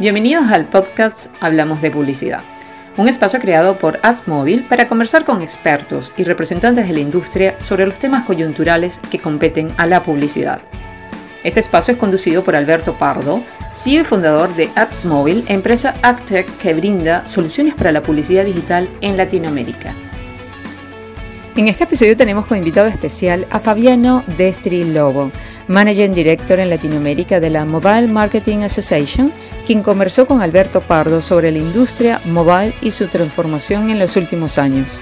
Bienvenidos al podcast Hablamos de Publicidad, un espacio creado por AdsMobile para conversar con expertos y representantes de la industria sobre los temas coyunturales que competen a la publicidad. Este espacio es conducido por Alberto Pardo, CEO y fundador de AppsMobile, empresa AppTech que brinda soluciones para la publicidad digital en Latinoamérica. En este episodio tenemos como invitado especial a Fabiano Destri Lobo, Managing Director en Latinoamérica de la Mobile Marketing Association, quien conversó con Alberto Pardo sobre la industria mobile y su transformación en los últimos años.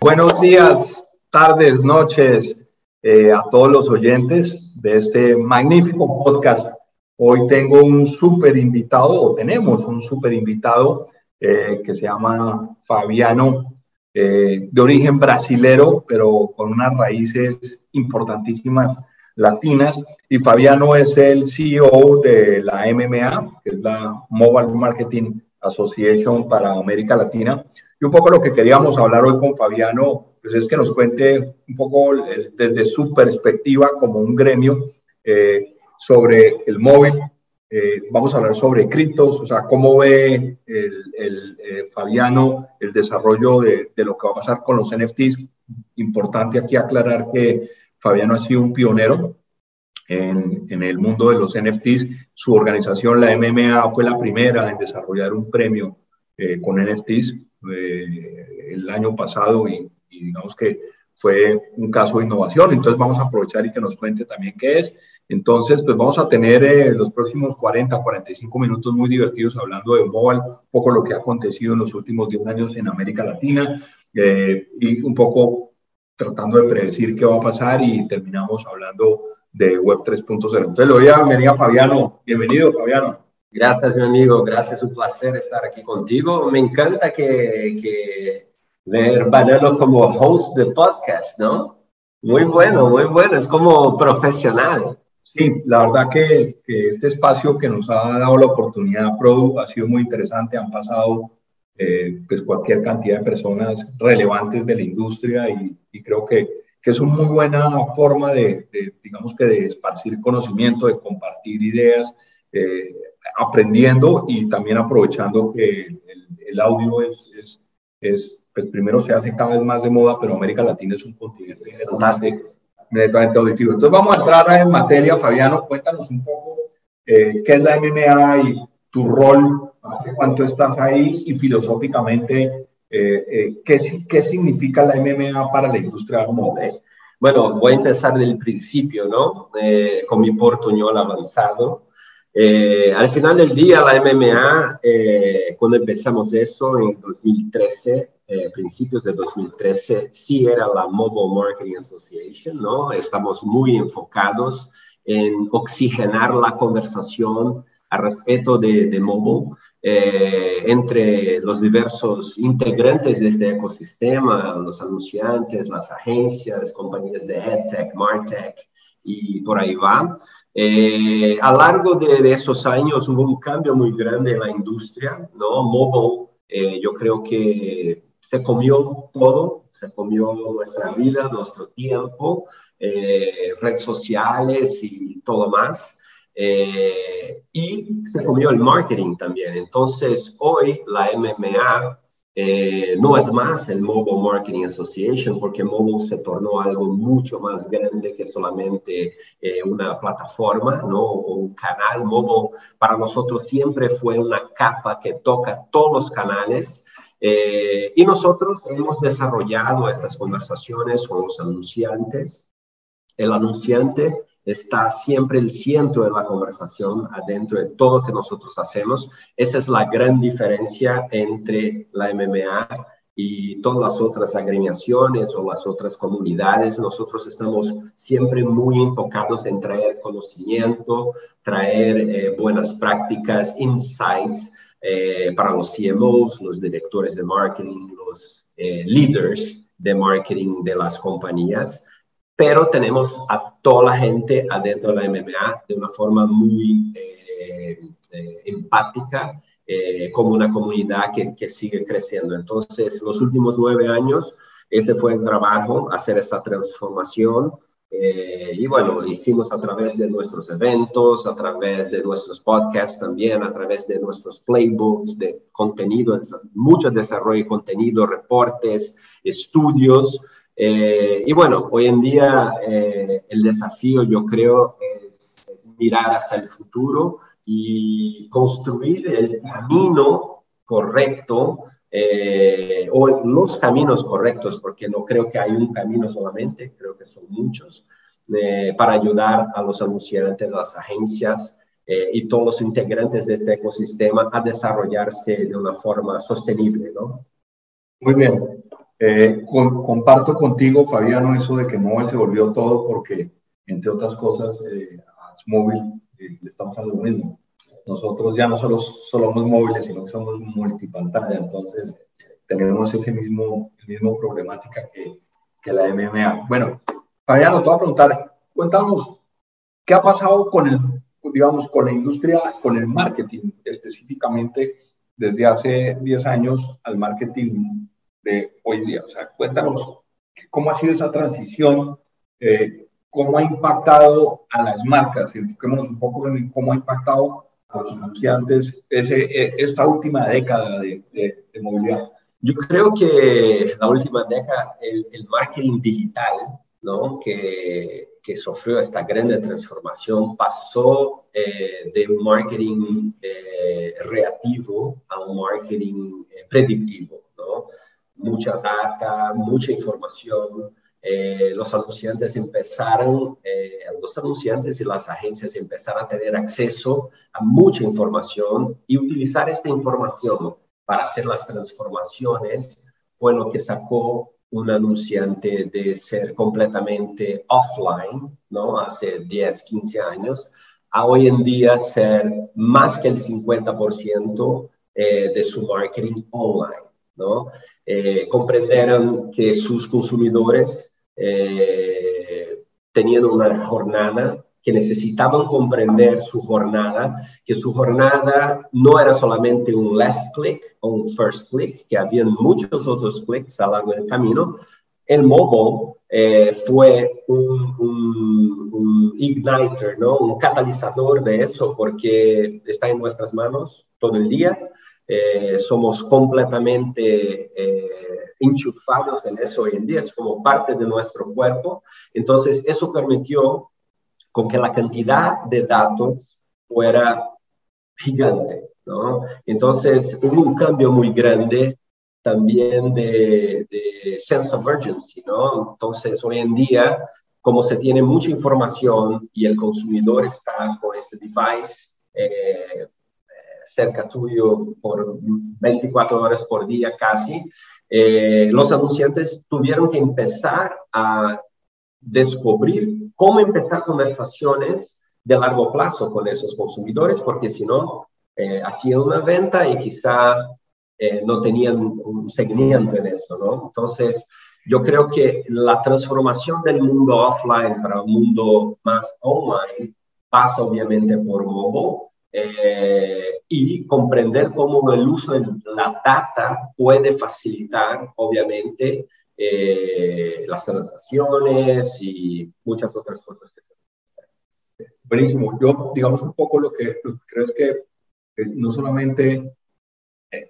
Buenos días, tardes, noches eh, a todos los oyentes de este magnífico podcast. Hoy tengo un súper invitado, o tenemos un súper invitado eh, que se llama Fabiano eh, de origen brasilero, pero con unas raíces importantísimas latinas. Y Fabiano es el CEO de la MMA, que es la Mobile Marketing Association para América Latina. Y un poco lo que queríamos hablar hoy con Fabiano, pues es que nos cuente un poco desde su perspectiva como un gremio eh, sobre el móvil, eh, vamos a hablar sobre criptos, o sea, cómo ve el, eh, Fabiano el desarrollo de, lo que va a pasar con los NFTs. Importante aquí aclarar que Fabiano ha sido un pionero en, en, el mundo de los NFTs. Su organización, la MMA, fue la primera en desarrollar un premio eh, con NFTs el año pasado y, y digamos que fue un caso de innovación. Entonces vamos a aprovechar y que nos cuente también qué es. Entonces, pues vamos a tener eh, los próximos 40, 45 minutos muy divertidos hablando de mobile, un poco lo que ha acontecido en los últimos 10 años en América Latina eh, y un poco tratando de predecir qué va a pasar y terminamos hablando de Web 3.0. Entonces, lo voy a venir a Fabiano. Bienvenido, Fabiano. Gracias, mi amigo. Gracias, un placer estar aquí contigo. Me encanta que, que ver Banano como host de podcast, ¿no? Muy bueno, muy bueno. Es como profesional. Sí, la verdad que, este espacio que nos ha dado la oportunidad Produ ha sido muy interesante. Han pasado eh, pues cualquier cantidad de personas relevantes de la industria y, creo que, que, es una muy buena forma de, digamos que de esparcir conocimiento, de compartir ideas, eh, aprendiendo y también aprovechando que el, audio es, es, es, pues primero se hace cada vez más de moda, pero América Latina es un continente fantástico auditivo. Entonces vamos a entrar en materia, Fabiano, cuéntanos un poco eh, qué es la MMA y tu rol, hace cuánto estás ahí y filosóficamente eh, eh, ¿qué, qué significa la MMA para la industria móvil. Bueno, voy a empezar del principio, ¿no? con mi portuñol avanzado. Al final del día, la MMA, cuando empezamos eso en 2013, eh, principios de 2013, sí era la Mobile Marketing Association, ¿no? Estamos muy enfocados en oxigenar la conversación al respecto de, de mobile eh, entre los diversos integrantes de este ecosistema, los anunciantes, las agencias, compañías de EdTech, MarTech y por ahí va. Eh, a largo de, de, esos años hubo un cambio muy grande en la industria, ¿no? Mobile, yo creo que se comió todo, se comió nuestra vida, nuestro tiempo, eh, redes sociales y todo más. Eh, y se comió el marketing también. Entonces, hoy la MMA eh, no es más el Mobile Marketing Association, porque mobile se tornó algo mucho más grande que solamente una plataforma ¿no? o un canal. Mobile para nosotros siempre fue una capa que toca todos los canales eh, y nosotros hemos desarrollado estas conversaciones con los anunciantes. El anunciante está siempre el centro de la conversación adentro de todo lo que nosotros hacemos. Esa es la gran diferencia entre la MMA y todas las otras agremiaciones o las otras comunidades. Nosotros estamos siempre muy enfocados en traer conocimiento, traer eh, buenas prácticas, insights eh, para los CMOs, los directores de marketing, los eh, leaders de marketing de las compañías, pero tenemos a toda la gente adentro de la MMA de una forma muy eh, empática, como una comunidad que, que sigue creciendo. Entonces, los últimos nueve años, ese fue el trabajo, hacer esta transformación Eh, y bueno, hicimos a través de nuestros eventos, a través de nuestros podcasts también, a través de nuestros playbooks de contenido, mucho desarrollo de contenido, reportes, estudios. Eh, y bueno, hoy en día eh, el desafío yo creo es, mirar hacia el futuro y construir el camino correcto eh, o los caminos correctos, porque no creo que hay un camino solamente, creo que son muchos, eh, para ayudar a los anunciantes, las agencias eh, y todos los integrantes de este ecosistema a desarrollarse de una forma sostenible, ¿no? Muy bien. Comparto contigo, Fabiano, eso de que móvil se volvió todo porque, entre otras cosas, a móvil le estamos dando lo mismo nosotros ya no solo somos móviles, sino que somos multipantalla, entonces tenemos ese mismo, mismo problemática que, que la MMA. Bueno, Fabiano, te voy a preguntar, cuéntanos, ¿qué ha pasado con el, digamos, con la industria, con el marketing específicamente desde hace 10 años al marketing de hoy día? O sea, cuéntanos cómo ha sido esa transición, eh, cómo ha impactado a las marcas, enfoquémonos un poco en cómo ha impactado los anunciantes ese, e, esta última década de, de, movilidad? Yo creo que la última década, el, el marketing digital, ¿no? que, que, sufrió esta gran transformación, pasó eh, de un marketing eh, reactivo a un marketing eh, predictivo. ¿no? Mucha data, mucha información, eh, los anunciantes empezaron, eh, los anunciantes y las agencias empezaron a tener acceso a mucha información y utilizar esta información para hacer las transformaciones fue lo que sacó un anunciante de ser completamente offline, ¿no? Hace 10, 15 años, a hoy en día ser más que el 50% eh, de su marketing online, ¿no? comprenderon que sus consumidores eh, tenían una jornada que necesitaban comprender su jornada, que su jornada no era solamente un last click o un first click, que habían muchos otros clicks a lo largo del camino. El mobile eh, fue un, un, igniter, ¿no? un catalizador de eso, porque está en nuestras manos todo el día. Eh, somos completamente enchufados en eso hoy en día, es como parte de nuestro cuerpo. Entonces, eso permitió con que la cantidad de datos fuera gigante, ¿no? Entonces, hubo un cambio muy grande también de, sense of urgency, ¿no? Entonces, hoy en día, como se tiene mucha información y el consumidor está con ese device eh, cerca tuyo por 24 horas por día casi, eh, los anunciantes tuvieron que empezar a descubrir cómo empezar conversaciones de largo plazo con esos consumidores, porque si no, eh, hacían una venta y quizá eh, no tenían un seguimiento en eso, ¿no? Entonces, yo creo que la transformación del mundo offline para un mundo más online pasa obviamente por mobile, eh, y comprender cómo el uso de la data puede facilitar, obviamente, eh, las transacciones y muchas otras cosas. Buenísimo. Yo, digamos, un poco lo que, creo es que no solamente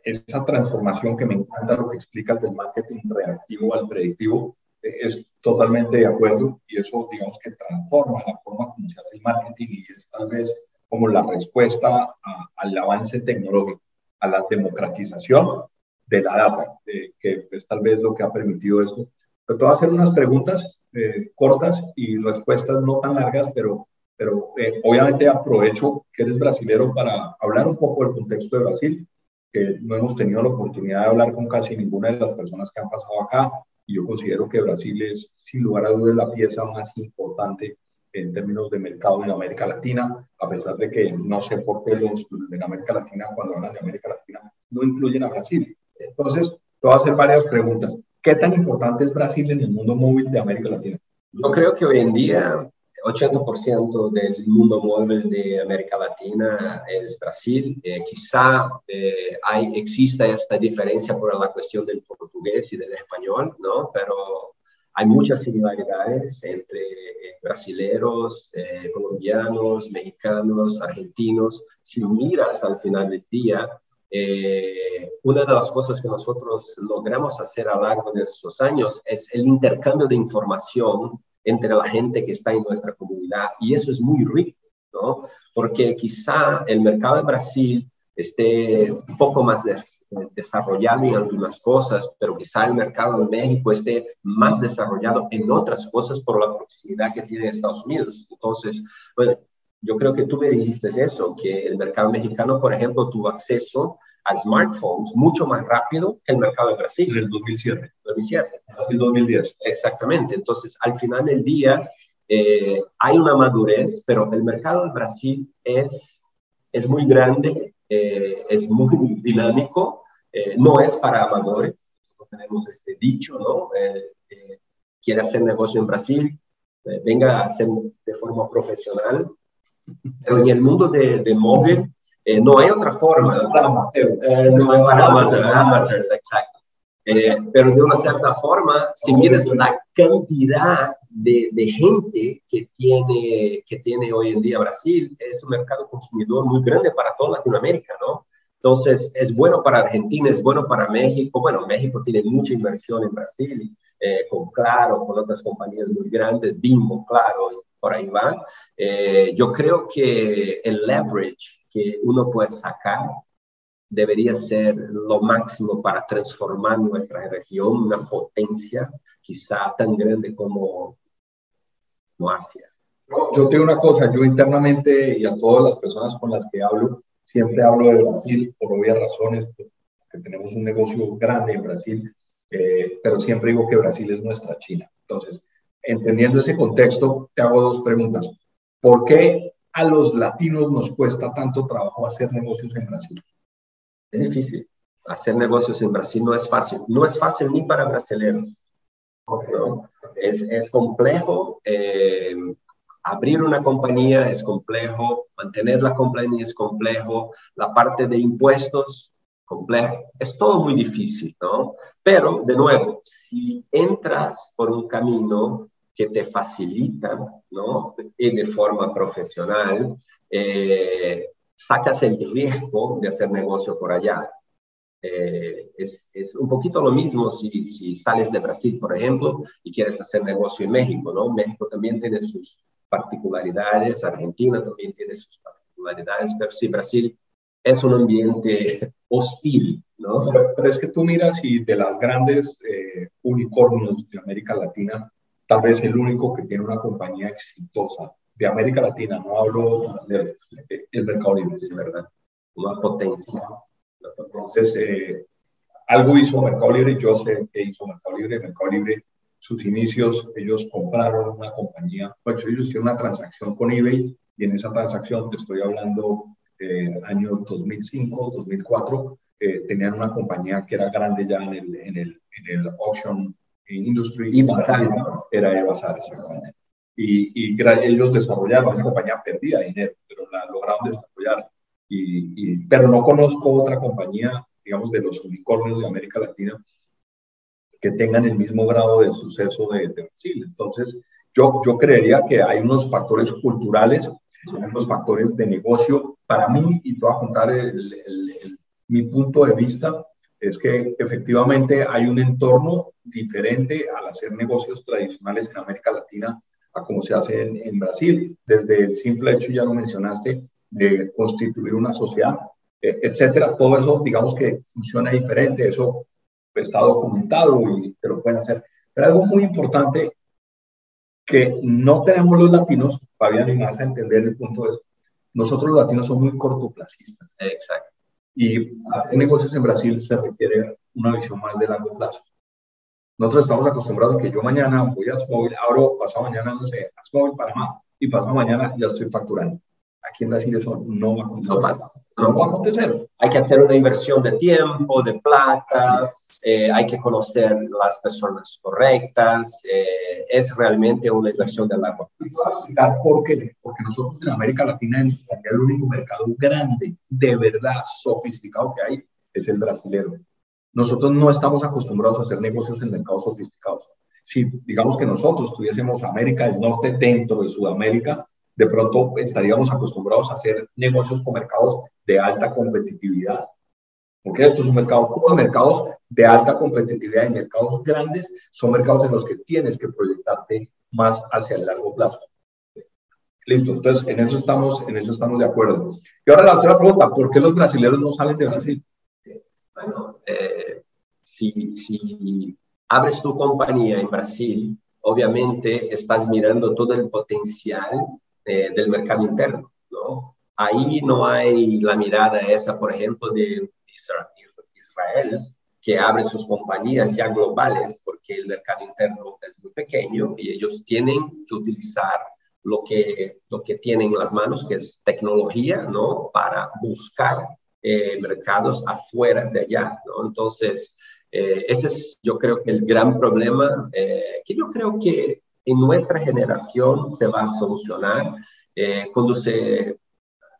esa transformación que me encanta lo que explicas del marketing reactivo al predictivo, es totalmente de acuerdo y eso, digamos, que transforma la forma como se hace el marketing y es tal vez como la respuesta al avance tecnológico, a la democratización de la data, que es tal vez lo que ha permitido esto. Pero te voy a hacer unas preguntas eh, cortas y respuestas no tan largas, pero, pero eh, obviamente aprovecho que eres brasilero para hablar un poco del contexto de Brasil, que no hemos tenido la oportunidad de hablar con casi ninguna de las personas que han pasado acá, y yo considero que Brasil es, sin lugar a dudas, la pieza más importante en términos de mercado en América Latina, a pesar de que no sé por qué los en América Latina, cuando hablan de América Latina, no incluyen a Brasil. Entonces, te voy a hacer varias preguntas. ¿Qué tan importante es Brasil en el mundo móvil de América Latina? Yo creo que hoy en día 80% del mundo móvil de América Latina es Brasil. Eh, quizá eh, hay, exista esta diferencia por la cuestión del portugués y del español, ¿no? Pero hay muchas similaridades entre eh, brasileros, eh, colombianos, mexicanos, argentinos. Si miras al final del día, eh, una de las cosas que nosotros logramos hacer a lo largo de esos años es el intercambio de información entre la gente que está en nuestra comunidad y eso es muy rico, ¿no? Porque quizá el mercado de Brasil esté un poco más desarrollado en algunas cosas, pero quizá el mercado de México esté más desarrollado en otras cosas por la proximidad que tiene Estados Unidos. Entonces, bueno, yo creo que tú me dijiste eso, que el mercado mexicano, por ejemplo, tuvo acceso a smartphones mucho más rápido que el mercado de Brasil. En el 2007. 2007. En 2010. Exactamente. Entonces, al final del día, eh, hay una madurez, pero el mercado de Brasil es, es muy grande, eh, es muy dinámico eh, no es para amadores. tenemos este dicho, ¿no? Eh, eh, quiere hacer negocio en Brasil, venga a hacer de forma profesional. Pero en el mundo de, de móvil no hay otra forma. no hay para amateurs, exacto. pero de una cierta forma, si miras la cantidad de, de, gente que tiene, que tiene hoy en día Brasil, es un mercado consumidor muy grande para toda Latinoamérica, ¿no? Entonces, es bueno para Argentina, es bueno para México. Bueno, México tiene mucha inversión en Brasil, eh, con Claro, con otras compañías muy grandes, Bimbo, Claro, por ahí va. Eh, yo creo que el leverage que uno puede sacar debería ser lo máximo para transformar nuestra región una potencia quizá tan grande como, como Asia. Yo te digo una cosa, yo internamente y a todas las personas con las que hablo, Siempre hablo de Brasil por obvias razones, porque tenemos un negocio grande en Brasil, eh, pero siempre digo que Brasil es nuestra China. Entonces, entendiendo ese contexto, te hago dos preguntas. ¿Por qué a los latinos nos cuesta tanto trabajo hacer negocios en Brasil? Es difícil. Hacer negocios en Brasil no es fácil. No es fácil ni para brasileños. Es, es, complejo. Eh, abrir una compañía es complejo, mantener la compañía es complejo, la parte de impuestos, complejo, es todo muy difícil, ¿no? Pero, de nuevo, si entras por un camino que te facilita, ¿no? Y de forma profesional, eh, sacas el riesgo de hacer negocio por allá. Eh, es, un poquito lo mismo si, si, sales de Brasil, por ejemplo, y quieres hacer negocio en México, ¿no? México también tiene sus, particularidades, Argentina también tiene sus particularidades, pero sí, Brasil es un ambiente hostil, ¿no? Pero, es que tú miras y de las grandes eh, unicornios de América Latina, tal vez el único que tiene una compañía exitosa de América Latina, no hablo de, el Mercado Libre, es verdad, una potencia. Entonces, eh, algo hizo Mercado Libre, yo sé que hizo Mercado Libre, Mercado Libre sus inicios, ellos compraron una compañía, bueno, ellos hicieron una transacción con eBay y en esa transacción, te estoy hablando eh, año 2005, 2004, eh, tenían una compañía que era grande ya en el, en el, en el auction industry. Y Bazar. Era Bazar, exactamente. Y, y ellos desarrollaron, esa compañía perdía dinero, pero la lograron desarrollar. Y, y, pero no conozco otra compañía, digamos, de los unicornios de América Latina que tengan el mismo grado de suceso de, Brasil. Entonces, yo, yo creería que hay unos factores culturales, unos factores de negocio. Para mí, y te voy a contar mi punto de vista, es que efectivamente hay un entorno diferente al hacer negocios tradicionales en América Latina a como se hace en, en Brasil. Desde el simple hecho, ya lo mencionaste, de constituir una sociedad, e, etcétera. Todo eso, digamos que funciona diferente. Eso está documentado y te lo pueden hacer. Pero algo muy importante que no tenemos los latinos, Fabián y Marta, entender el punto es, nosotros los latinos somos muy cortoplacistas. Exacto. Y hacer negocios en Brasil se requiere una visión más de largo plazo. Nosotros estamos acostumbrados a que yo mañana voy a Smóvil, abro, pasado mañana, no sé, a Smóvil, Panamá, y pasado mañana ya estoy facturando. Aquí en Brasil eso no va a acontecer. No, no va a acontecer. Hay que hacer una inversión de tiempo, de plata, eh, hay que conocer las personas correctas, eh, es realmente una inversión de largo plazo. ¿Por qué? Porque nosotros en América Latina, el único mercado grande, de verdad sofisticado que hay, es el brasilero. Nosotros no estamos acostumbrados a hacer negocios en mercados sofisticados. si digamos que nosotros tuviésemos América del Norte dentro de Sudamérica, de pronto estaríamos acostumbrados a hacer negocios con mercados de alta competitividad. Porque esto es un mercado, todos mercados de alta competitividad y mercados grandes son mercados en los que tienes que proyectarte más hacia el largo plazo. Listo, entonces en eso estamos, en eso estamos de acuerdo. Y ahora la otra pregunta, ¿por qué los brasileños no salen de Brasil? Bueno, eh, si, si abres tu compañía en Brasil, obviamente estás mirando todo el potencial eh, del mercado interno, ¿no? Ahí no hay la mirada esa, por ejemplo, de Israel, que abre sus compañías ya globales porque el mercado interno es muy pequeño y ellos tienen que utilizar lo que, lo que tienen en las manos, que es tecnología, ¿no? Para buscar eh, mercados afuera de allá. Entonces, eh, ese es yo creo el gran problema eh, que yo creo que en nuestra generación se va a solucionar. cuando se,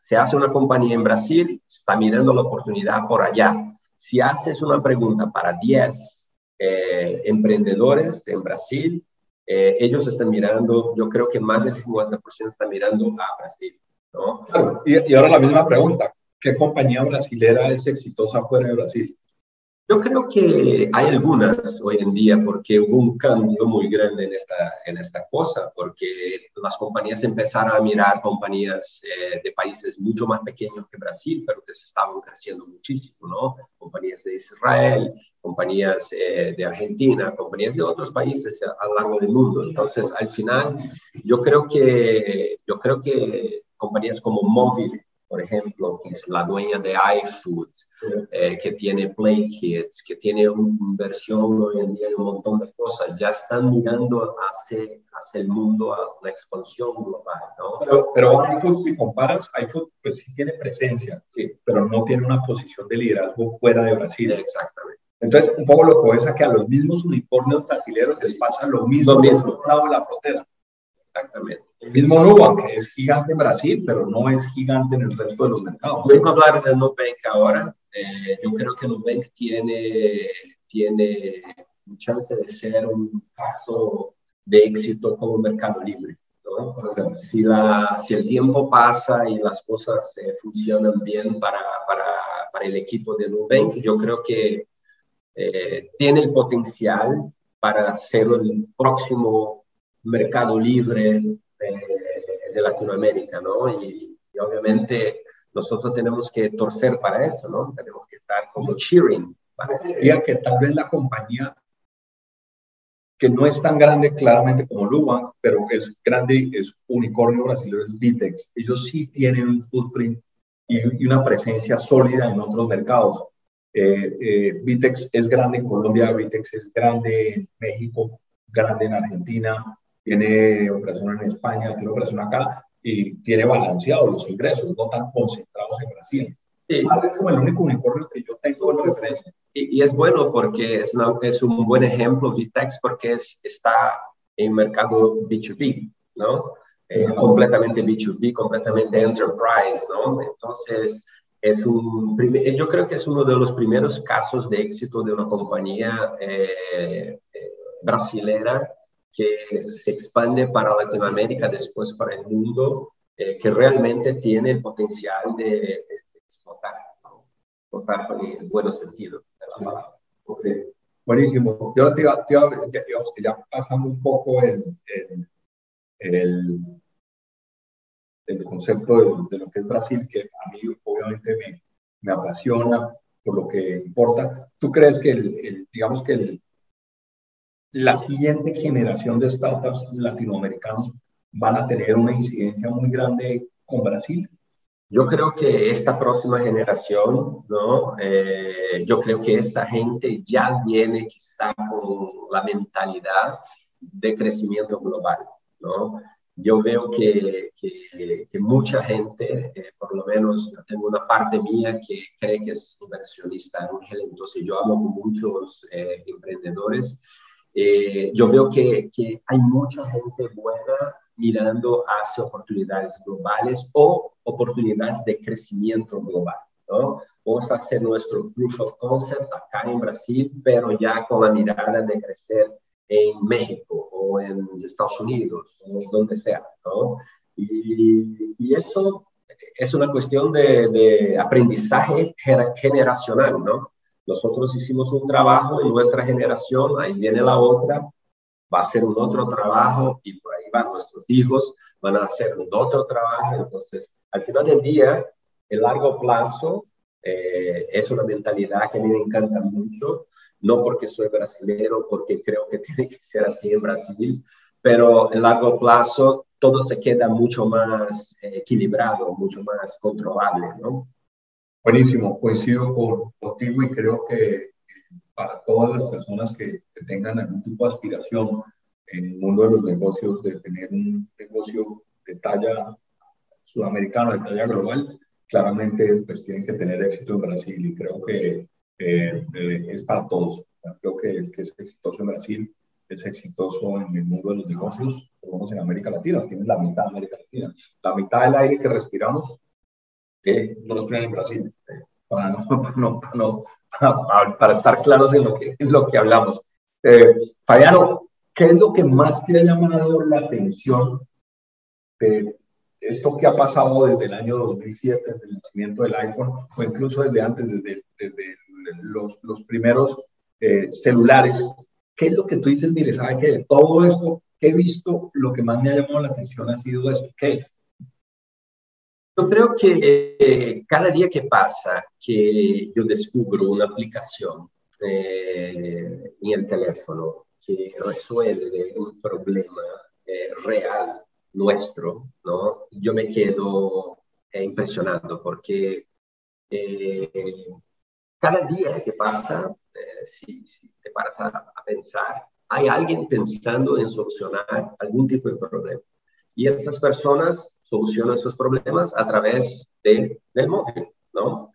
se hace una compañía en Brasil, está mirando la oportunidad por allá. Si haces una pregunta para 10 emprendedores en Brasil, eh, ellos están mirando, yo creo que más del 50% están mirando a Brasil. ¿no? Y, ahora la misma pregunta, ¿qué compañía brasilera es exitosa fuera de Brasil? Yo creo que hay algunas hoy en día porque hubo un cambio muy grande en esta, en esta cosa, porque las compañías empezaron a mirar compañías eh, de países mucho más pequeños que Brasil, pero que se estaban creciendo muchísimo, ¿no? Compañías de Israel, compañías eh, de Argentina, compañías de otros países a largo del mundo. Entonces, al final, yo creo que, yo creo que compañías como Móvil por ejemplo, que es la dueña de iFood, eh, que tiene Play Kids, que tiene una inversión hoy en día en un montón de cosas, ya están mirando hacia, hacia el mundo, a la expansión global, ¿no? Pero, pero iFood, si comparas, iFood pues sí tiene presencia, sí, pero no tiene una posición de liderazgo fuera de Brasil. Exactamente. Entonces, un poco lo que es que a los mismos unicornios brasileños les pasa lo mismo, lo mismo. lado de la frontera. Exactamente. El mismo Nubank, que es gigante en Brasil, pero no es gigante en el resto de los mercados. Vengo a hablar de Nubank ahora. Eh, yo creo que Nubank tiene, tiene chance de ser un caso de éxito como mercado libre. ¿no? Si, la, si el tiempo pasa y las cosas eh, funcionan bien para, para, para, el equipo de Nubank, yo creo que eh, tiene el potencial para ser el próximo mercado libre de, Latinoamérica, ¿no? Y, obviamente nosotros tenemos que torcer para eso, ¿no? Tenemos que estar como cheering. Para Diría que tal vez la compañía que no es tan grande claramente como Luban, pero es grande, es unicornio brasileño, es Vitex. Ellos sí tienen un footprint y, una presencia sólida en otros mercados. Eh, eh, Vitex es grande en Colombia, Vitex es grande en México, grande en Argentina, tiene operación en España, tiene operación acá y tiene balanceados los ingresos, no tan concentrados en Brasil. Es como el único unicornio que yo tengo de referencia. Y, y, es bueno porque es, una, es un buen ejemplo Vitex porque es, está en mercado B2B, ¿no? Eh, completamente B2B, completamente enterprise, ¿no? Entonces, es un, yo creo que es uno de los primeros casos de éxito de una compañía eh, eh, brasilera que se expande para Latinoamérica, después para el mundo, eh, que realmente tiene el potencial de, de, explotar, ¿no? explotar en el buen sentido. Okay. Buenísimo. Yo te te digamos que ya pasando un poco el, el, el, el concepto de, de, lo que es Brasil, que a mí obviamente me, me apasiona por lo que importa. ¿Tú crees que el digamos que el, la siguiente generación de startups latinoamericanos van a tener una incidencia muy grande con Brasil? Yo creo que esta próxima generación, ¿no? Eh, yo creo que esta gente ya viene quizá con la mentalidad de crecimiento global, ¿no? Yo veo que, que, mucha gente, eh, por lo menos tengo una parte mía que cree que es inversionista ángel, entonces yo hablo con muchos eh, emprendedores eh, yo veo que, que, hay mucha gente buena mirando hacia oportunidades globales o oportunidades de crecimiento global. ¿no? Vamos a hacer nuestro proof of concept acá en Brasil, pero ya con la mirada de crecer en México o en Estados Unidos o donde sea, ¿no? Y, y eso es una cuestión de, de, aprendizaje generacional, ¿no? Nosotros hicimos un trabajo en nuestra generación, ahí viene la otra, va a hacer un otro trabajo y por ahí van nuestros hijos, van a hacer un otro trabajo. Entonces, al final del día, el largo plazo eh, es una mentalidad que a mí me encanta mucho, no porque soy brasileño, porque creo que tiene que ser así en Brasil, pero en largo plazo todo se queda mucho más eh, equilibrado, mucho más controlable, ¿no? Buenísimo, coincido con, contigo y creo que para todas las personas que, que, tengan algún tipo de aspiración en el mundo de los negocios, de tener un negocio de talla sudamericana, de talla global, claramente pues tienen que tener éxito en Brasil y creo que eh, es para todos. Creo que el que es exitoso en Brasil es exitoso en el mundo de los negocios, por lo menos en América Latina, tiene la mitad de América Latina. La mitad del aire que respiramos no respiran en Brasil, para, no, no, para, para, estar claros en lo que, en lo que hablamos. Eh, Fabiano, ¿qué es lo que más te ha llamado la atención de esto que ha pasado desde el año 2007, desde el nacimiento del iPhone, o incluso desde antes, desde, desde los, los primeros eh, celulares? ¿Qué es lo que tú dices, mire, sabe que de todo esto que he visto, lo que más me ha llamado la atención ha sido esto? ¿Qué es? Yo creo que eh, cada día que pasa que yo descubro una aplicación eh, en el teléfono que resuelve un problema eh, real nuestro, ¿no? Yo me quedo eh, impresionado porque eh, cada día que pasa, eh, si, si, te paras a, a, pensar, hay alguien pensando en solucionar algún tipo de problema. Y estas personas solucionan sus problemas a través de, del móvil, ¿no?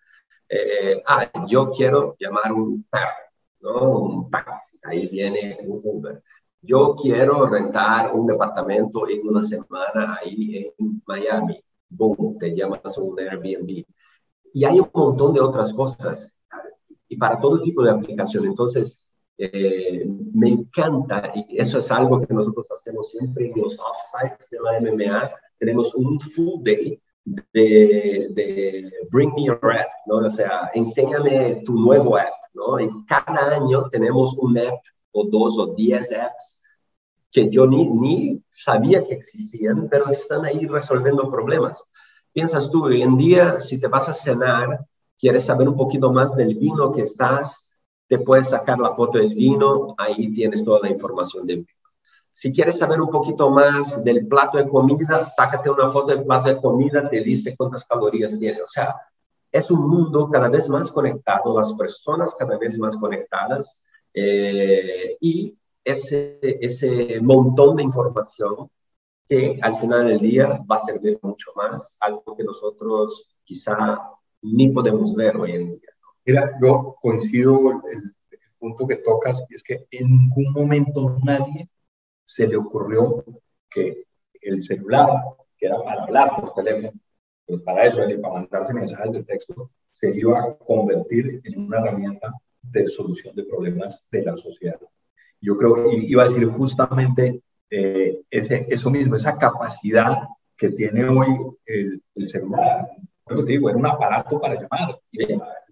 Eh, ah, yo quiero llamar un perro, ¿no? Un taxi, ahí viene un Uber yo quiero rentar un departamento en una semana ahí en Miami. Boom, te llamas un Airbnb. Y hay un montón de otras cosas y para todo tipo de aplicación. Entonces, eh, me encanta, y eso es algo que nosotros hacemos siempre en los offsites de la MMA. Tenemos un full day de, Bring Me Your App, ¿no? O sea, enséñame tu nuevo app, ¿no? Y cada año tenemos un app o dos o diez apps que yo ni, ni sabía que existían, pero están ahí resolviendo problemas. Piensas tú, hoy en día, si te vas a cenar, quieres saber un poquito más del vino que estás, te puedes sacar la foto del vino, ahí tienes toda la información del vino. Si quieres saber un poquito más del plato de comida, sácate una foto del plato de comida, te dice cuántas calorías tiene. O sea, es un mundo cada vez más conectado, las personas cada vez más conectadas, eh, y ese, ese montón de información que al final del día va a servir mucho más, algo que nosotros quizá ni podemos ver hoy en día. Mira, yo coincido el, el punto que tocas, y es que en ningún momento nadie se le ocurrió que el celular, que era para hablar por teléfono, pues para eso, para mandarse mensajes de texto, se iba a convertir en una herramienta de solución de problemas de la sociedad. Yo creo, iba a decir justamente eh, ese, eso mismo, esa capacidad que tiene hoy el, el celular. Lo te digo, era un aparato para llamar, y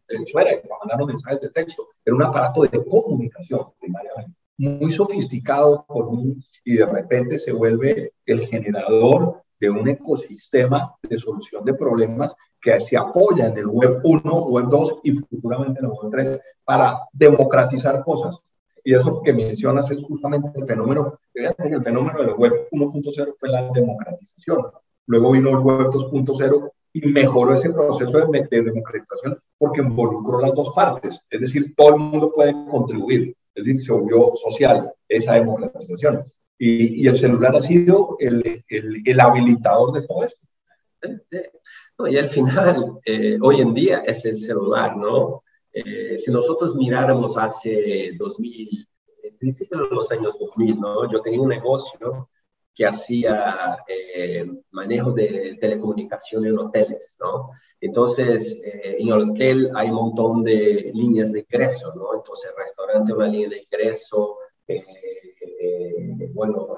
eso era, para mandar los mensajes de texto, era un aparato de comunicación, primariamente muy sofisticado por un, y de repente se vuelve el generador de un ecosistema de solución de problemas que se apoya en el Web 1, Web 2 y futuramente en el Web 3 para democratizar cosas. Y eso que mencionas es justamente el fenómeno, que el fenómeno del Web 1.0 fue la democratización. Luego vino el Web 2.0 y mejoró ese proceso de, de democratización porque involucró las dos partes. Es decir, todo el mundo puede contribuir. Es decir, se volvió social esa democratización. Y, y el celular ha sido el, el, el, habilitador de todo esto. No, y al final, eh, hoy en día es el celular, ¿no? Eh, si nosotros miráramos hace 2000, en principio de los años 2000, ¿no? Yo tenía un negocio que hacía eh, manejo de telecomunicación en hoteles, ¿no? Entonces, eh, en el hotel hay un montón de líneas de ingreso, ¿no? Entonces, el restaurante una línea de ingreso, eh, eh, bueno,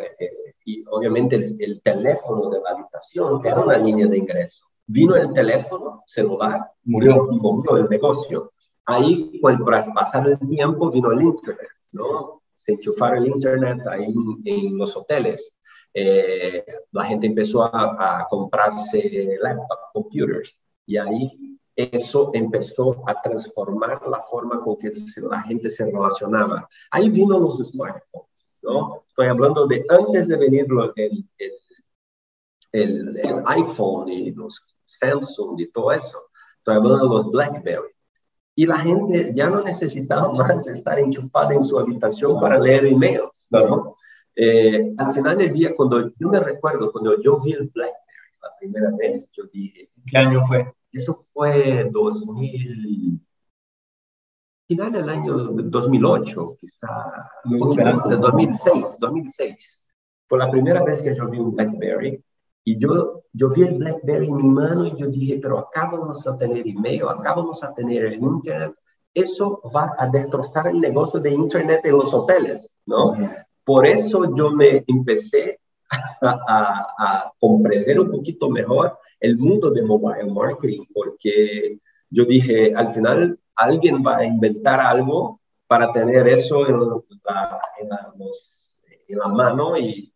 y obviamente el, teléfono de la habitación, era una línea de ingreso. Vino el teléfono celular, murió, murió el negocio. Ahí, con el pasar el tiempo, vino el Internet, ¿no? Se enchufaron el Internet ahí en los hoteles. Eh, la gente empezó a, a comprarse laptops, computers, y ahí eso empezó a transformar la forma con que la gente se relacionaba. Ahí vino los smartphones, ¿no? Estoy hablando de antes de venir el, el, el, iPhone y los Samsung y todo eso. Estoy hablando de los BlackBerry. Y la gente ya no necesitaba más estar enchufada en su habitación para leer emails, ¿no? Eh, al final del día, cuando yo me recuerdo, cuando yo vi el BlackBerry la primera vez, yo dije... ¿Qué año fue? Eso fue 2000... Final del año 2008, quizá, 2006, 2006. Fue la primera vez que yo vi un BlackBerry y yo, yo vi el BlackBerry en mi mano y yo dije, pero acá vamos a tener email, acá vamos a tener el Internet. Eso va a destrozar el negocio de Internet en los hoteles, ¿no? Por eso yo me empecé a, comprender un poquito mejor el mundo de mobile marketing, porque yo dije, al final alguien va a inventar algo para tener eso en la, en la, mano y,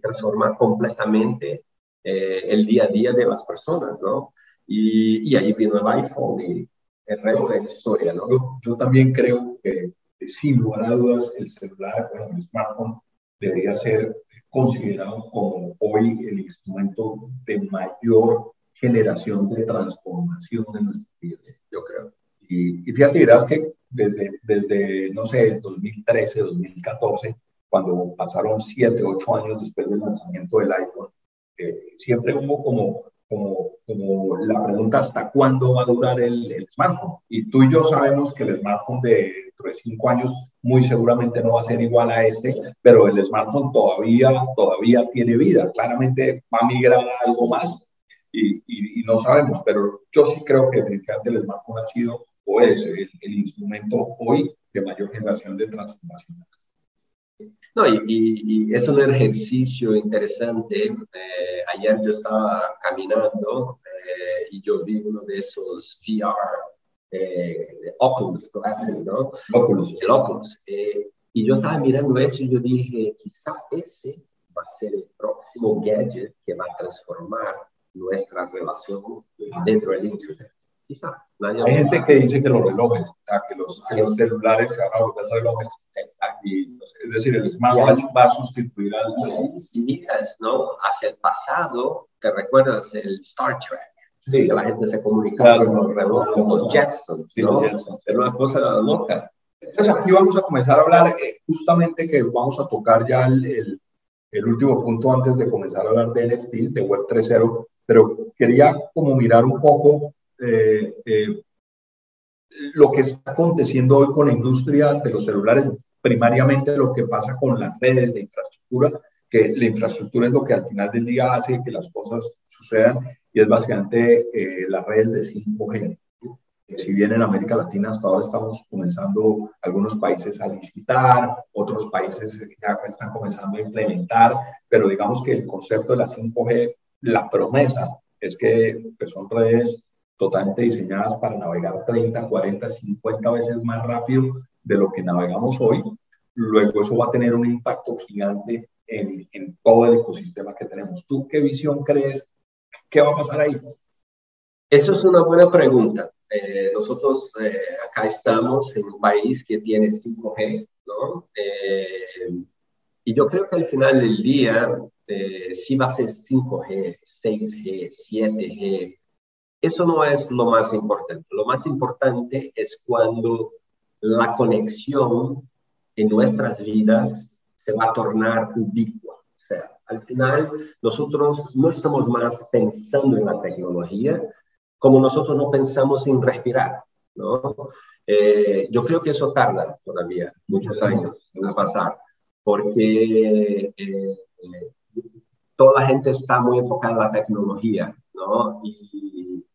transformar completamente eh, el día a día de las personas, ¿no? Y, y, ahí vino el iPhone y el resto de la historia, ¿no? Yo, también creo que sin lugar a dudas, el celular, bueno, el smartphone debería ser considerado como hoy el instrumento de mayor generación de transformación de nuestras vidas, yo creo. Y, y fíjate, verás que desde, desde, no sé, 2013, 2014, cuando pasaron 7, 8 años después del lanzamiento del iPhone, eh, siempre hubo como como, como la pregunta hasta cuándo va a durar el, smartphone. Y tú y yo sabemos que el smartphone de dentro de cinco años muy seguramente no va a ser igual a este, pero el smartphone todavía, todavía tiene vida. Claramente va a migrar a algo más y, y, no sabemos, pero yo sí creo que definitivamente el smartphone ha sido o es el, el instrumento hoy de mayor generación de transformación. No, y, y, es un ejercicio interesante. Eh, ayer yo estaba caminando eh, y yo vi uno de esos VR, eh, Oculus ¿no? Oculus. El Oculus. Eh, y yo estaba mirando eso y yo dije, quizá ese va a ser el próximo gadget que va a transformar nuestra relación dentro del Internet. Quizá. Hay gente que dice que los relojes, que, los, que los celulares se van a volver relojes. es decir, el smartwatch va a sustituir al... Si miras, ¿no? Hacia el pasado, ¿te recuerdas el Star Trek? Sí. Que la gente se comunicaba con los relojes, con los Jetsons, sí, ¿no? Era una cosa loca. Entonces aquí vamos a comenzar a hablar eh, justamente que vamos a tocar ya el, el, el, último punto antes de comenzar a hablar de NFT, de Web 3.0, pero quería como mirar un poco eh, eh, lo que está aconteciendo hoy con la industria de los celulares, primariamente lo que pasa con las redes de infraestructura, que la infraestructura es lo que al final del día hace que las cosas sucedan y es básicamente eh, las redes de 5G. Si bien en América Latina hasta ahora estamos comenzando algunos países a licitar, otros países ya están comenzando a implementar, pero digamos que el concepto de la 5G, la promesa es que pues, son redes totalmente diseñadas para navegar 30, 40, 50 veces más rápido de lo que navegamos hoy. Luego eso va a tener un impacto gigante en, en todo el ecosistema que tenemos. ¿Tú qué visión crees? ¿Qué va a pasar ahí? Eso es una buena pregunta. Eh, nosotros eh, acá estamos en un país que tiene 5G, ¿no? Eh, y yo creo que al final del día, sí va a ser 5G, 6G, 7G, eso no es lo más importante. Lo más importante es cuando la conexión en nuestras vidas se va a tornar ubicua. O sea, al final nosotros no estamos más pensando en la tecnología como nosotros no pensamos en respirar, ¿no? Eh, yo creo que eso tarda todavía muchos años en pasar, porque eh, eh, toda la gente está muy enfocada en la tecnología, ¿no? Y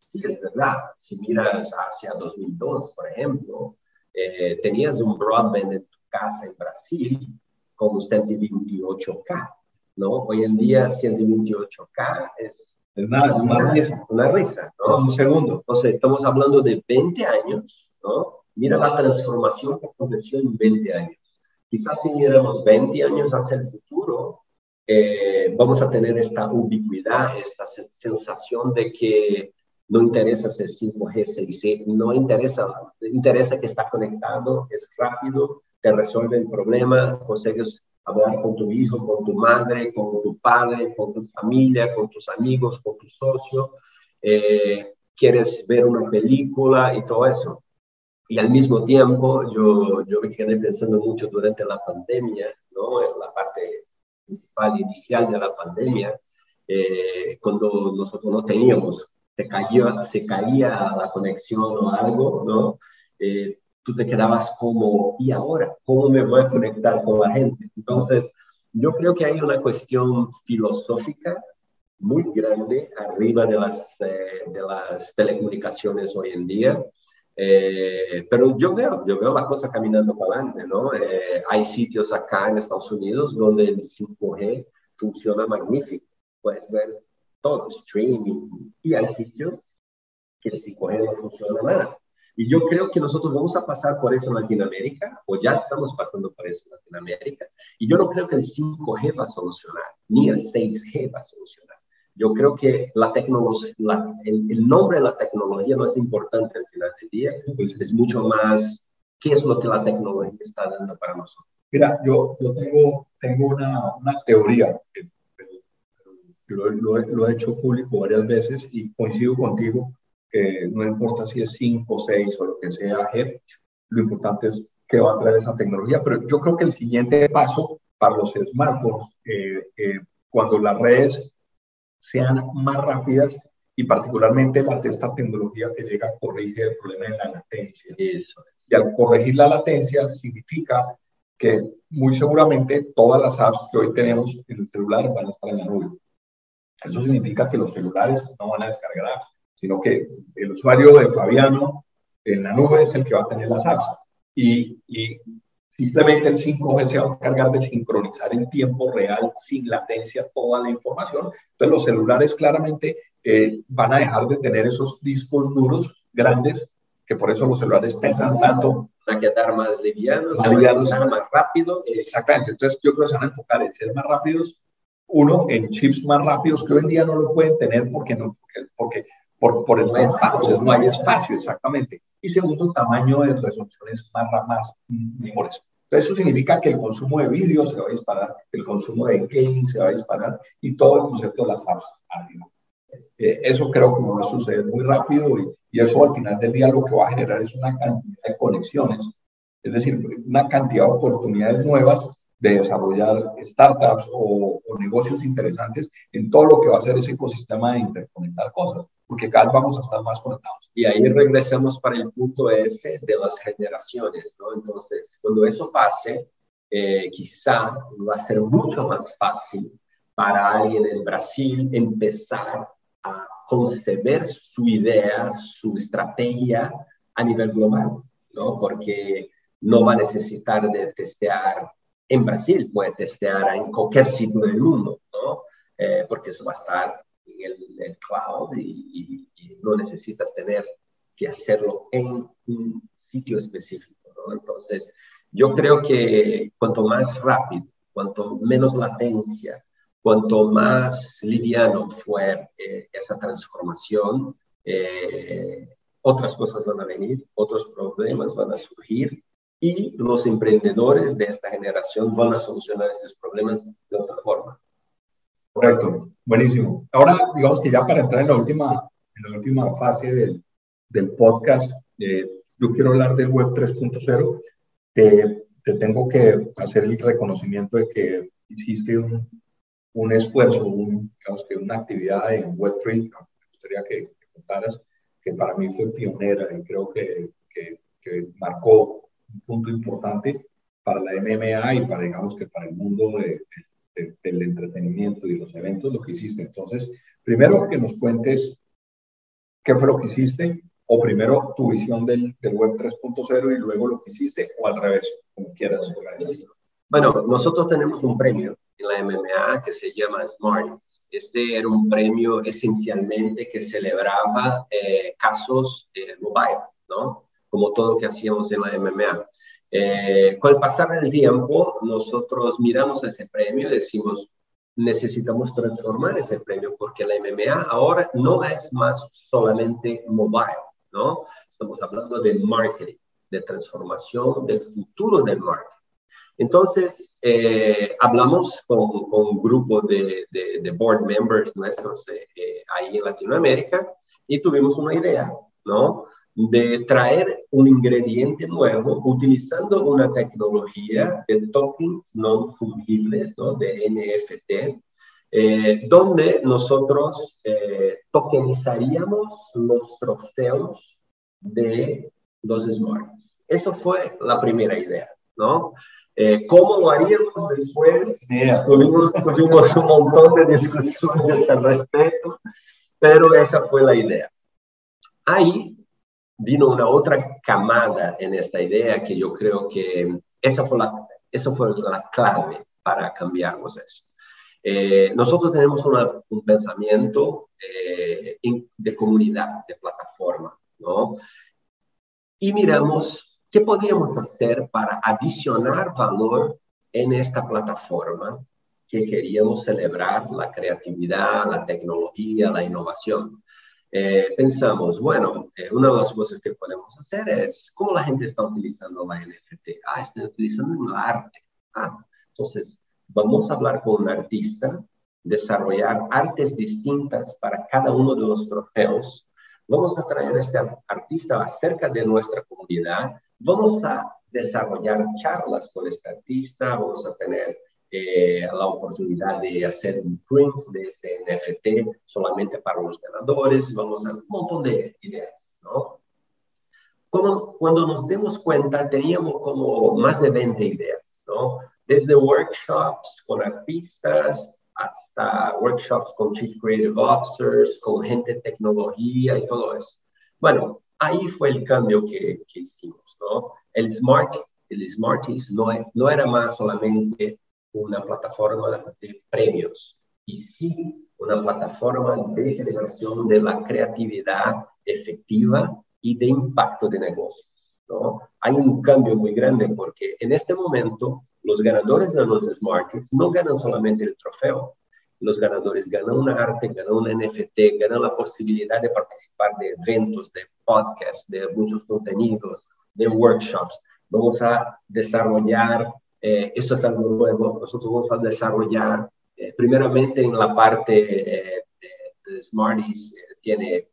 Sí, es verdad. Si miras hacia 2002, por ejemplo, eh, tenías un broadband en tu casa en Brasil con 128K, ¿no? Hoy en día 128K es, es nada, una, risa. Una risa, ¿no? Un segundo. Entonces, estamos hablando de 20 años, ¿no? Mira la transformación que aconteció en 20 años. Quizás si miramos 20 años hacia el futuro, eh, vamos a tener esta ubicuidad, esta sensación de que no interesa ser 5G, 6G, no interesa, interesa que está conectado, es rápido, te resuelve el problema, consigues hablar con tu hijo, con tu madre, con tu padre, con tu familia, con tus amigos, con tu socio, eh, quieres ver una película y todo eso. Y al mismo tiempo, yo, yo me quedé pensando mucho durante la pandemia, ¿no? En la parte principal, inicial de la pandemia, eh, cuando nosotros no teníamos, se caía, se caía la conexión o algo, ¿no? Eh, tú te quedabas como, ¿y ahora? ¿Cómo me voy a conectar con la gente? Entonces, yo creo que hay una cuestión filosófica muy grande arriba de las, eh, de las telecomunicaciones hoy en día. Eh, pero yo veo, yo veo la cosa caminando para adelante, ¿no? Eh, hay sitios acá en Estados Unidos donde el 5G funciona magnífico. Puedes ver todo, streaming, y hay sitios que el 5G no funciona nada. Y yo creo que nosotros vamos a pasar por eso en Latinoamérica, o ya estamos pasando por eso en Latinoamérica, y yo no creo que el 5G va a solucionar, ni el 6G va a solucionar. Yo creo que la tecnología, el, nombre de la tecnología no es importante al final del día, pues es mucho más qué es lo que la tecnología está dando para nosotros. Mira, yo, yo tengo, tengo una, una teoría, que, lo, lo, lo, he hecho público varias veces y coincido contigo que no importa si es 5, 6 o lo que sea G, lo importante es que va a traer esa tecnología. Pero yo creo que el siguiente paso para los smartphones, eh, eh, cuando las redes sean más rápidas y particularmente la, esta tecnología que llega corrige el problema de la latencia. Eso. Y al corregir la latencia significa que muy seguramente todas las apps que hoy tenemos en el celular van a estar en la nube. Eso significa que los celulares no van a descargar apps sino que el usuario de Fabiano en la nube es el que va a tener las apps. Y, y simplemente el 5G se va a encargar de sincronizar en tiempo real, sin latencia, toda la información. Entonces los celulares claramente eh, van a dejar de tener esos discos duros grandes, que por eso los celulares pesan tanto. Van a quedar más livianos, más, livianos, más rápido. Exactamente. Entonces yo creo que se van a enfocar en ser más rápidos. Uno, en chips más rápidos que hoy en día no lo pueden tener porque, no, porque, porque por, por el espacio, no hay espacio exactamente. Y segundo, tamaño de resoluciones más, más mejores. Entonces, eso significa que el consumo de vídeo se va a disparar, el consumo de gaming se va a disparar y todo el concepto de las apps arriba. Eh, eso creo que va a suceder muy rápido y, y, eso al final del día lo que va a generar es una cantidad de conexiones, es decir, una cantidad de oportunidades nuevas de desarrollar startups o, o negocios interesantes en todo lo que va a ser ese ecosistema de interconectar cosas porque cada vez vamos a estar más conectados. Y ahí regresamos para el punto ese de las generaciones, ¿no? Entonces, cuando eso pase, eh, quizá va a ser mucho más fácil para alguien en Brasil empezar a conceder su idea, su estrategia a nivel global, ¿no? Porque no va a necesitar de testear en Brasil, puede testear en cualquier sitio del mundo, ¿no? Eh, porque eso va a estar el, cloud y, no necesitas tener que hacerlo en un sitio específico. ¿no? Entonces, yo creo que cuanto más rápido, cuanto menos latencia, cuanto más liviano fue esa transformación, eh, otras cosas van a venir, otros problemas van a surgir y los emprendedores de esta generación van a solucionar esos problemas de otra forma. Correcto, buenísimo. Ahora, digamos que ya para entrar en la última, en la última fase del, del podcast, eh, yo quiero hablar del Web 3.0. Te, te, tengo que hacer el reconocimiento de que hiciste un, un esfuerzo, un, digamos que una actividad en Web3, me gustaría que, contaras, que para mí fue pionera y creo que, que, que marcó un punto importante para la MMA y para, digamos que para el mundo de, del entretenimiento y los eventos, lo que hiciste. Entonces, primero que nos cuentes qué fue lo que hiciste, o primero tu visión del, del Web 3.0 y luego lo que hiciste, o al revés, como quieras. Bueno, nosotros tenemos un premio en la MMA que se llama Smart. Este era un premio esencialmente que celebraba eh, casos eh, mobile, ¿no? Como todo lo que hacíamos en la MMA. Eh, con el pasar del tiempo, nosotros miramos ese premio y decimos, necesitamos transformar ese premio porque la MMA ahora no es más solamente mobile, ¿no? Estamos hablando de marketing, de transformación del futuro del marketing. Entonces, eh, hablamos con, un grupo de, de, board members nuestros eh, eh, ahí en Latinoamérica y tuvimos una idea, ¿no? De traer un ingrediente nuevo utilizando una tecnología de tokens no fungibles, ¿no? De NFT, donde nosotros tokenizaríamos los trofeos de los smarts. Eso fue la primera idea, ¿no? Eh, ¿Cómo lo haríamos después? Tuvimos un montón de discusiones al respecto, pero esa fue la idea. Ahí vino una otra camada en esta idea que yo creo que esa fue la, esa fue la clave para cambiarnos eso. Eh, nosotros tenemos un pensamiento eh, de comunidad, de plataforma, ¿no? Y miramos ¿Qué podríamos hacer para adicionar valor en esta plataforma que queríamos celebrar la creatividad, la tecnología, la innovación? Eh, pensamos, bueno, eh, una de las cosas que podemos hacer es cómo la gente está utilizando la NFT. Ah, están utilizando el arte. Ah, entonces vamos a hablar con un artista, desarrollar artes distintas para cada uno de los trofeos. Vamos a traer a este artista acerca de nuestra comunidad Vamos a desarrollar charlas con este artista, vamos a tener eh, la oportunidad de hacer un print de ese NFT solamente para los ganadores, vamos a un montón de ideas, ¿no? Como, cuando nos demos cuenta, teníamos como más de 20 ideas, ¿no? Desde workshops con artistas hasta workshops con Chief Creative Officers, con gente de tecnología y todo eso. Bueno, ahí fue el cambio que, que hicimos, ¿no? El Smart, el Smarties no, no era más solamente una plataforma de premios, y sí una plataforma de celebración de la creatividad efectiva y de impacto de negocios. ¿no? Hay un cambio muy grande porque en este momento los ganadores de los Smarties no ganan solamente el trofeo, los ganadores ganan un arte, ganan un NFT, ganan la posibilidad de participar de eventos, de podcasts, de muchos contenidos, de workshops. Vamos a desarrollar, eh, esto es algo nuevo, nosotros vamos a desarrollar eh, primeramente en la parte eh, de, Smarties, tiene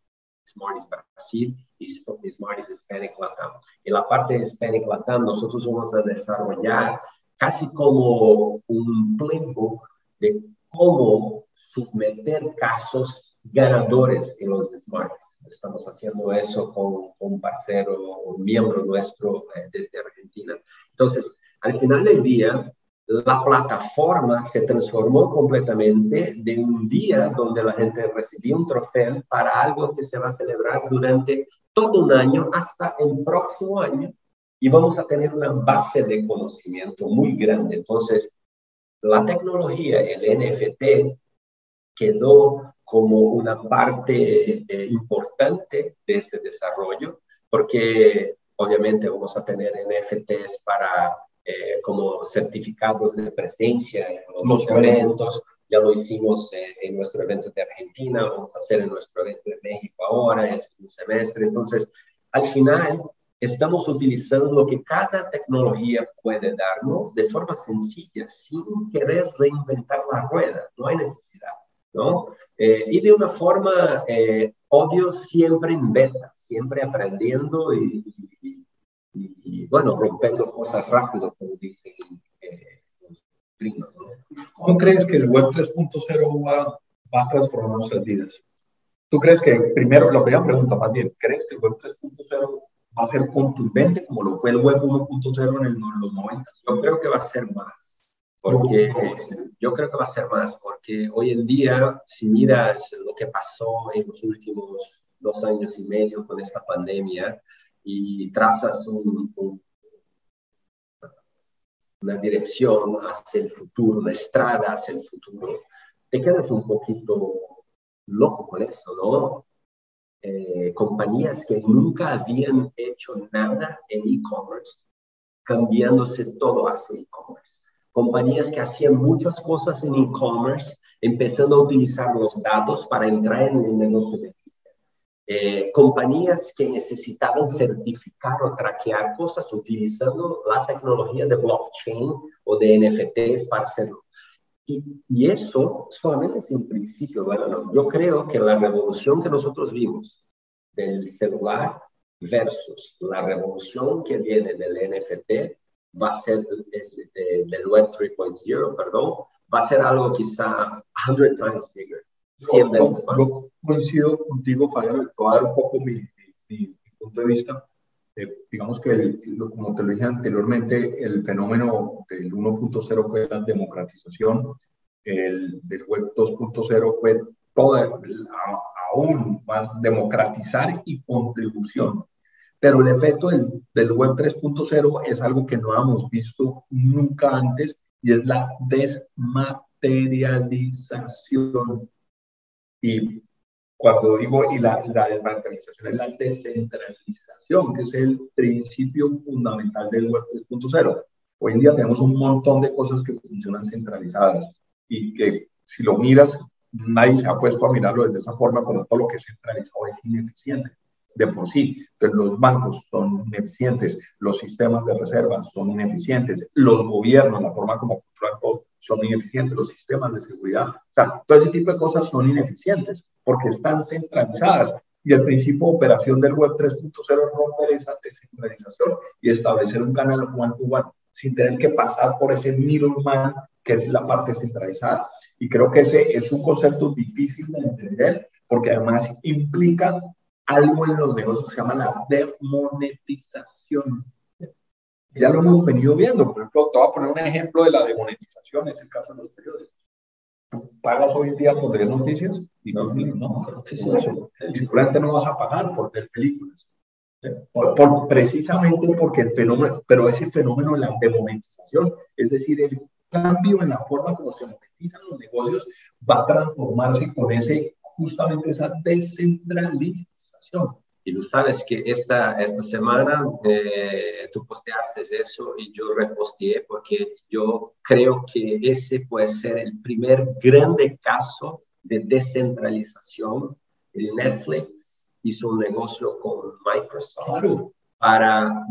Smarties Brasil y Smarties Hispanic Latam. En la parte de Hispanic Latam nosotros vamos a desarrollar casi como un playbook de cómo submeter casos ganadores en los smarts. Estamos haciendo eso con, un parcero, un miembro nuestro eh, desde Argentina. Entonces, al final del día, la plataforma se transformó completamente de un día donde la gente recibía un trofeo para algo que se va a celebrar durante todo un año hasta el próximo año y vamos a tener una base de conocimiento muy grande. Entonces, la tecnología, el NFT, quedó como una parte eh, importante de este desarrollo, porque obviamente vamos a tener NFTs para eh, como certificados de presencia en los, eventos. Ya lo hicimos eh, en nuestro evento de Argentina, vamos a hacer en nuestro evento de México ahora, es un semestre. Entonces, al final, estamos utilizando lo que cada tecnología puede darnos de forma sencilla, sin querer reinventar la rueda, no hay necesidad, ¿no? Eh, y de una forma, eh, obvio, siempre en beta, siempre aprendiendo y, bueno, rompiendo cosas rápido, como dicen eh, los primos. ¿Cómo crees que el Web 3.0 va, va a transformar nuestras vidas? ¿Tú crees que, primero, la primera pregunta más bien, ¿crees que el Web 3.0 va a ser contundente como lo fue el web 1.0 en, los 90? Yo creo que va a ser más, porque yo creo que va a ser más, porque hoy en día, si miras lo que pasó en los últimos dos años y medio con esta pandemia y trazas un, una dirección hacia el futuro, una estrada hacia el futuro, te quedas un poquito loco con eso, ¿no? Eh, compañías que nunca habían hecho nada en e-commerce, cambiándose todo hacia e-commerce. Compañías que hacían muchas cosas en e-commerce, empezando a utilizar los datos para entrar en el negocio de eh, compañías que necesitaban certificar o traquear cosas utilizando la tecnología de blockchain o de NFTs para hacerlo. Y, y eso solamente es un principio. Bueno, yo creo que la revolución que nosotros vimos del celular versus la revolución que viene del NFT va a ser del Web 3.0, perdón, va a ser algo quizá 100 times bigger. 100 veces más. Coincido contigo, Fabián, voy a dar un poco mi, mi, punto de vista. Eh, digamos que, el, como te lo dije anteriormente, el fenómeno del 1.0 fue la democratización, el del web 2.0 fue toda, aún más democratizar y contribución. Pero el efecto del, del web 3.0 es algo que no hemos visto nunca antes y es la desmaterialización. Y cuando digo, y la, la desmaterialización es la descentralización, que es el principio fundamental del web 3.0. Hoy en día tenemos un montón de cosas que funcionan centralizadas y que si lo miras, nadie se ha puesto a mirarlo desde esa forma, pero todo lo que es centralizado es ineficiente de por sí. Los bancos son ineficientes, los sistemas de reservas son ineficientes, los gobiernos, la forma como controlan todo, son ineficientes, los sistemas de seguridad, o sea, todo ese tipo de cosas son ineficientes porque están centralizadas. Y el principio de operación del Web 3.0 es romper esa descentralización y establecer un canal one to one sin tener que pasar por ese middleman que es la parte centralizada. Y creo que ese es un concepto difícil de entender porque además implica algo en los negocios que se llama la demonetización. Ya lo hemos venido viendo. Por ejemplo, te voy a poner un ejemplo de la demonetización, es el caso de los periódicos. Tú pagas hoy en día por ver noticias y no, no, ¿qué es eso? Y seguramente no vas a pagar por ver películas. Por, precisamente porque el fenómeno, pero ese fenómeno de la demonetización, es decir, el cambio en la forma como se monetizan los negocios, va a transformarse con ese, justamente esa descentralización y tú sabes que esta, esta semana eh, tú posteaste eso y yo reposteé porque yo creo que ese puede ser el primer grande caso de descentralización. El Netflix hizo un negocio con Microsoft para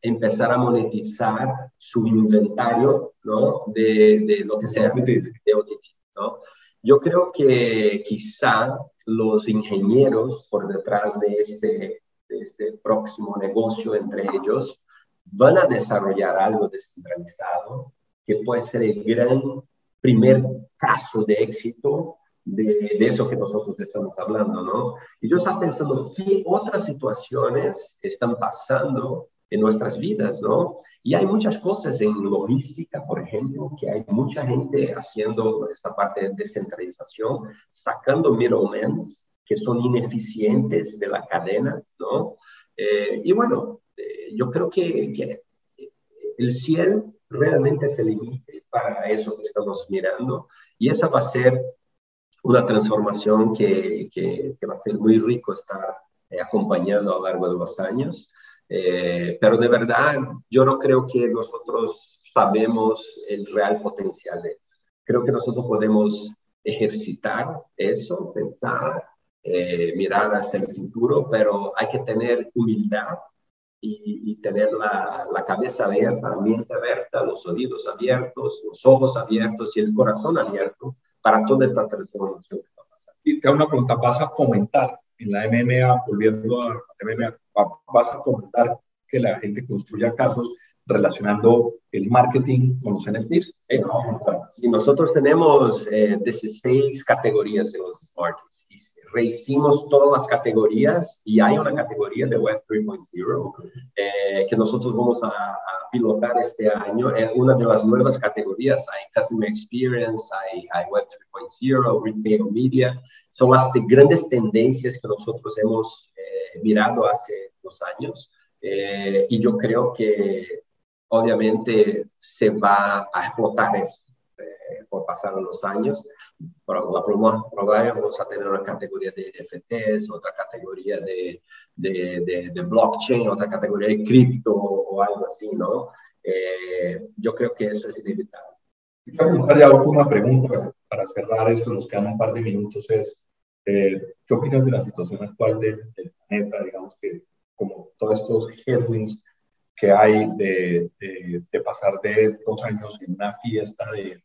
empezar a monetizar su inventario ¿no? de, de lo que sea de OTT. ¿no? Yo creo que quizá los ingenieros por detrás de este, de este próximo negocio entre ellos van a desarrollar algo descentralizado que puede ser el gran primer caso de éxito de, de, eso que nosotros estamos hablando, ¿no? Y yo estaba pensando, ¿qué otras situaciones están pasando en nuestras vidas, ¿no? Y hay muchas cosas en logística, por ejemplo, que hay mucha gente haciendo esta parte de descentralización, sacando middlemen que son ineficientes de la cadena, ¿no? Eh, y bueno, eh, yo creo que, que, el cielo realmente es el límite para eso que estamos mirando y esa va a ser una transformación que, que, que va a ser muy rico estar eh, acompañando a lo largo de los años. Eh, pero de verdad, yo no creo que nosotros sabemos el real potencial de eso. Creo que nosotros podemos ejercitar eso, pensar, eh, mirar hacia el futuro, pero hay que tener humildad y, y tener la, la, cabeza abierta, la mente abierta, los oídos abiertos, los ojos abiertos y el corazón abierto para toda esta transformación que va a pasar. Y te hago una pregunta, ¿vas a fomentar en la MMA, volviendo a MMA, vas a comentar que la gente construya casos relacionando el marketing con los NFTs. Eh, si nosotros tenemos eh, 16 categorías de los Smart rehicimos todas las categorías y hay una categoría de Web 3.0 eh, que nosotros vamos a, a, pilotar este año. En una de las nuevas categorías hay Customer Experience, hay, hay Web 3.0, Retail Media. Son las de grandes tendencias que nosotros hemos eh, mirado hace dos años eh, y yo creo que obviamente se va a explotar eso eh, por pasar los años. Pero la probable vamos a tener una categoría de NFTs, otra categoría de, de, de, blockchain, otra categoría de cripto o algo así, ¿no? Eh, yo creo que eso es inevitable. Ya última pregunta para cerrar esto, nos quedan un par de minutos, es eh, ¿qué opinas de la situación actual del, del planeta? Digamos que como todos estos headwinds que hay de, de, pasar de dos años en una fiesta de,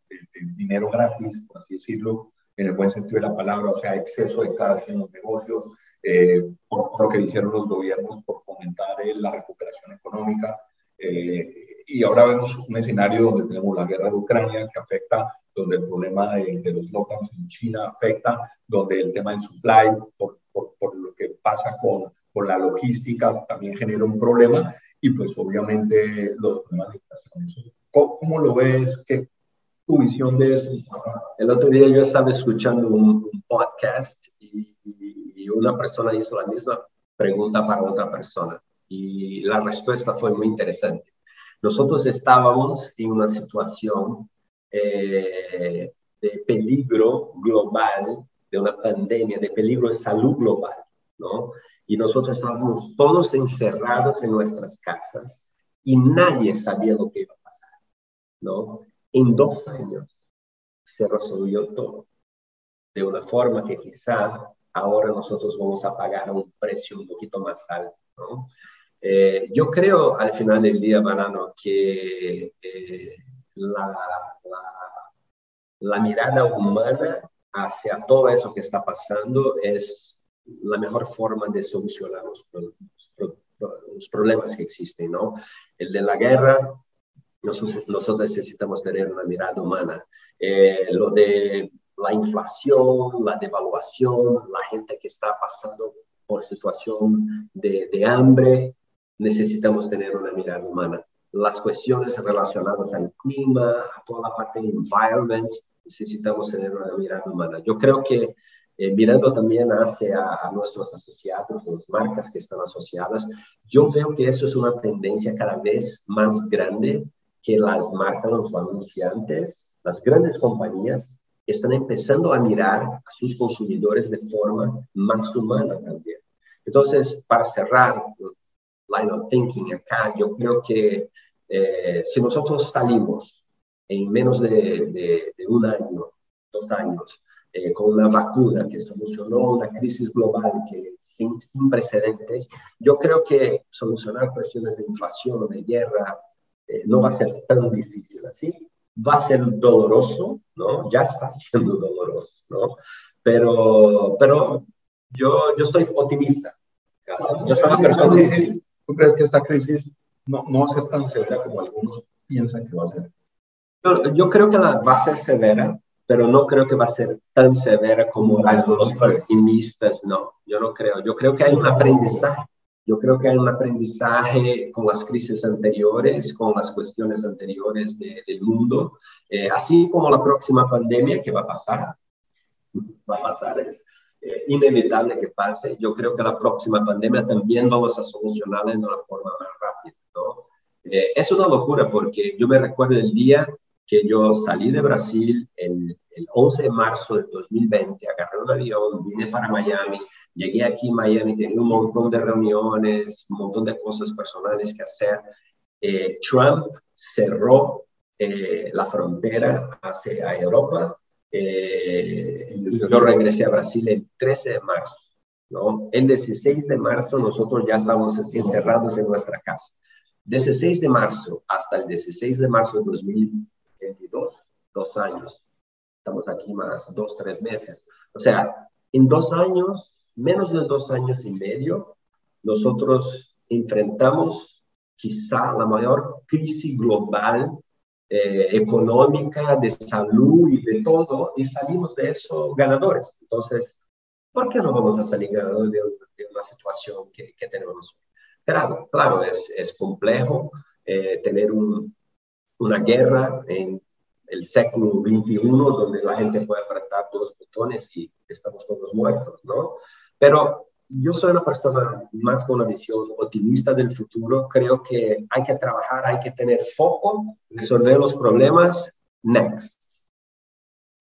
dinero gratis, por así decirlo, en el buen sentido de la palabra, o sea, exceso de cash en los negocios, eh, por, lo que dijeron los gobiernos por fomentar eh, la recuperación económica. Eh, y ahora vemos un escenario donde tenemos la guerra de Ucrania que afecta, donde el problema de, de los lockdowns en China afecta, donde el tema del supply, por, por, por lo que pasa con, con la logística, también genera un problema y pues obviamente los problemas de inflación. ¿Cómo, lo ves? ¿Qué tu visión de eso? El otro día yo estaba escuchando un, podcast y, una persona hizo la misma pregunta para otra persona y la respuesta fue muy interesante. Nosotros estábamos en una situación eh, de peligro global, de una pandemia, de peligro de salud global, ¿no? Y nosotros estábamos todos encerrados en nuestras casas y nadie sabía lo que iba a pasar, ¿no? En dos años se resolvió todo de una forma que quizá ahora nosotros vamos a pagar un precio un poquito más alto, ¿no? Eh, yo creo al final del día, Banano, que eh, la, la mirada humana hacia todo eso que está pasando es la mejor forma de solucionar los, problemas que existen, ¿no? El de la guerra, nosotros, necesitamos tener una mirada humana. Eh, lo de la inflación, la devaluación, la gente que está pasando por situación de, de hambre, necesitamos tener una mirada humana. Las cuestiones relacionadas al clima, a toda la parte de environment, necesitamos tener una mirada humana. Yo creo que eh, mirando también hacia a nuestros asociados, las marcas que están asociadas, yo veo que eso es una tendencia cada vez más grande que las marcas, los anunciantes, las grandes compañías están empezando a mirar a sus consumidores de forma más humana también. Entonces, para cerrar line of thinking acá, yo creo que eh, si nosotros salimos en menos de, de un año, dos años, eh, con una vacuna que solucionó una crisis global que sin, precedentes, yo creo que solucionar cuestiones de inflación o de guerra eh, no va a ser tan difícil así. Va a ser doloroso, ¿no? Ya está siendo doloroso, ¿no? Pero, pero yo, yo estoy optimista. Yo soy una persona... ¿Tú crees que esta crisis no, no va a ser tan severa como algunos piensan que va a ser? Yo, yo creo que la, va a ser severa, pero no creo que va a ser tan severa como algunos pesimistas, no, yo no creo. Yo creo que hay un aprendizaje. Yo creo que hay un aprendizaje con las crisis anteriores, con las cuestiones anteriores del mundo, eh, así como la próxima pandemia que va a pasar, va a pasar, es eh, inevitable que pase. Yo creo que la próxima pandemia también vamos a solucionarla de una forma más rápida. ¿no? Eh, es una locura porque yo me recuerdo el día que yo salí de Brasil el, el 11 de marzo del 2020, agarré un avión, vine para Miami, llegué aquí en Miami, tenía un montón de reuniones, un montón de cosas personales que hacer. Eh, Trump cerró eh, la frontera hacia Europa. Eh, yo regresé a Brasil el 13 de marzo. ¿no? El 16 de marzo nosotros ya estábamos encerrados en nuestra casa. 16 de marzo hasta el 16 de marzo de 2020 22, dos años. Estamos aquí más dos, tres meses. O sea, en dos años, menos de dos años y medio, nosotros enfrentamos quizá la mayor crisis global eh, económica, de salud y de todo, y salimos de eso ganadores. Entonces, ¿por qué no vamos a salir ganadores de, una situación que, que tenemos? Claro, claro, es, es complejo eh, tener un, una guerra en el século XXI donde la gente puede apretar todos los botones y estamos todos muertos, ¿no? Pero yo soy una persona más con una visión optimista del futuro. Creo que hay que trabajar, hay que tener foco, resolver los problemas. Next.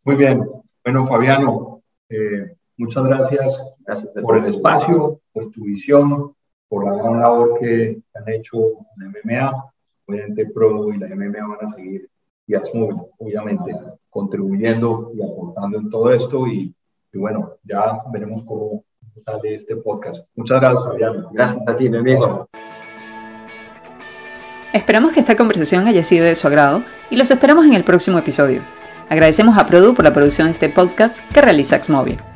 Muy bien. Bueno, Fabiano, eh, muchas gracias, gracias por el espacio, por tu visión, por la gran labor que han hecho la MMA. Obviamente, Pro y la MMA van a seguir, y AXMOVIL, obviamente, contribuyendo y aportando en todo esto. Y, y bueno, ya veremos cómo de este podcast. Muchas gracias, Fabián. Gracias a ti, mi amigo. Esperamos que esta conversación haya sido de su agrado y los esperamos en el próximo episodio. Agradecemos a Produ por la producción de este podcast que realiza Xmobile.